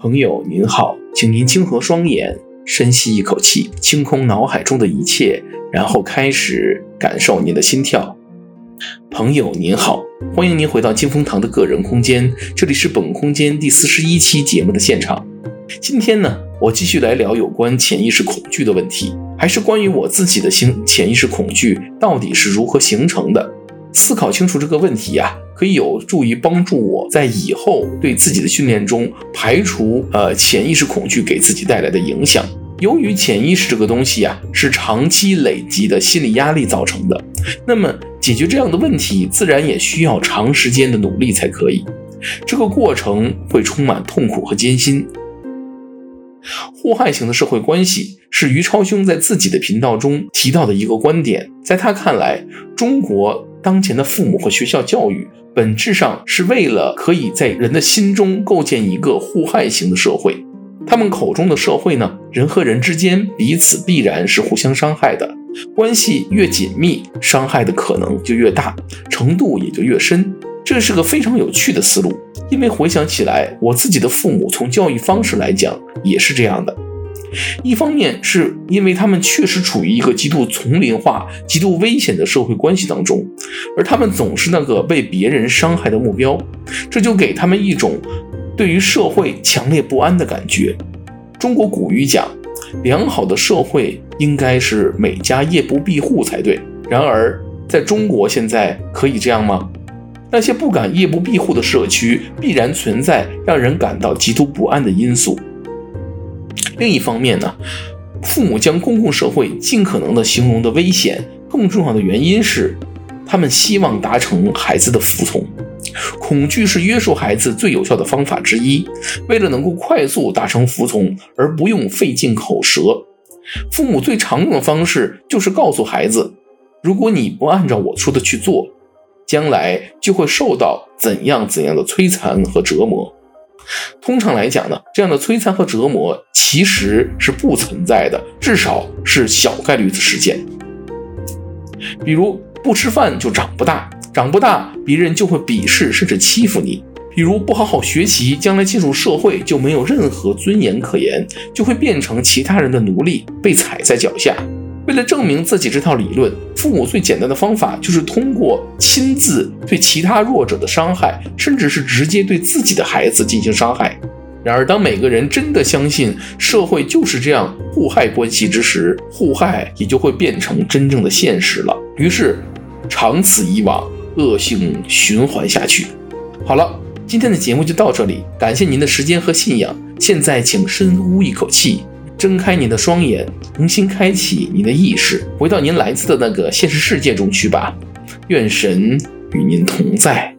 朋友您好，请您轻合双眼，深吸一口气，清空脑海中的一切，然后开始感受您的心跳。朋友您好，欢迎您回到金风堂的个人空间，这里是本空间第四十一期节目的现场。今天呢，我继续来聊有关潜意识恐惧的问题，还是关于我自己的心潜意识恐惧到底是如何形成的？思考清楚这个问题呀、可以有助于帮助我在以后对自己的训练中排除呃潜意识恐惧给自己带来的影响。由于潜意识这个东西啊是长期累积的心理压力造成的，那么解决这样的问题自然也需要长时间的努力才可以。这个过程会充满痛苦和艰辛。互害型的社会关系是于超兄在自己的频道中提到的一个观点，在他看来，中国当前的父母和学校教育。本质上是为了可以在人的心中构建一个互害型的社会。他们口中的社会呢，人和人之间彼此必然是互相伤害的，关系越紧密，伤害的可能就越大，程度也就越深。这是个非常有趣的思路，因为回想起来，我自己的父母从教育方式来讲也是这样的。一方面是因为他们确实处于一个极度丛林化、极度危险的社会关系当中，而他们总是那个被别人伤害的目标，这就给他们一种对于社会强烈不安的感觉。中国古语讲，良好的社会应该是每家夜不闭户才对。然而，在中国现在可以这样吗？那些不敢夜不闭户的社区，必然存在让人感到极度不安的因素。另一方面呢，父母将公共社会尽可能的形容的危险，更重要的原因是，他们希望达成孩子的服从。恐惧是约束孩子最有效的方法之一。为了能够快速达成服从，而不用费尽口舌，父母最常用的方式就是告诉孩子：如果你不按照我说的去做，将来就会受到怎样怎样的摧残和折磨。通常来讲呢，这样的摧残和折磨其实是不存在的，至少是小概率的事件。比如不吃饭就长不大，长不大别人就会鄙视甚至欺负你；比如不好好学习，将来进入社会就没有任何尊严可言，就会变成其他人的奴隶，被踩在脚下。为了证明自己这套理论，父母最简单的方法就是通过亲自对其他弱者的伤害，甚至是直接对自己的孩子进行伤害。然而，当每个人真的相信社会就是这样互害关系之时，互害也就会变成真正的现实了。于是，长此以往，恶性循环下去。好了，今天的节目就到这里，感谢您的时间和信仰。现在，请深呼一口气。睁开您的双眼，重新开启您的意识，回到您来自的那个现实世界中去吧。愿神与您同在。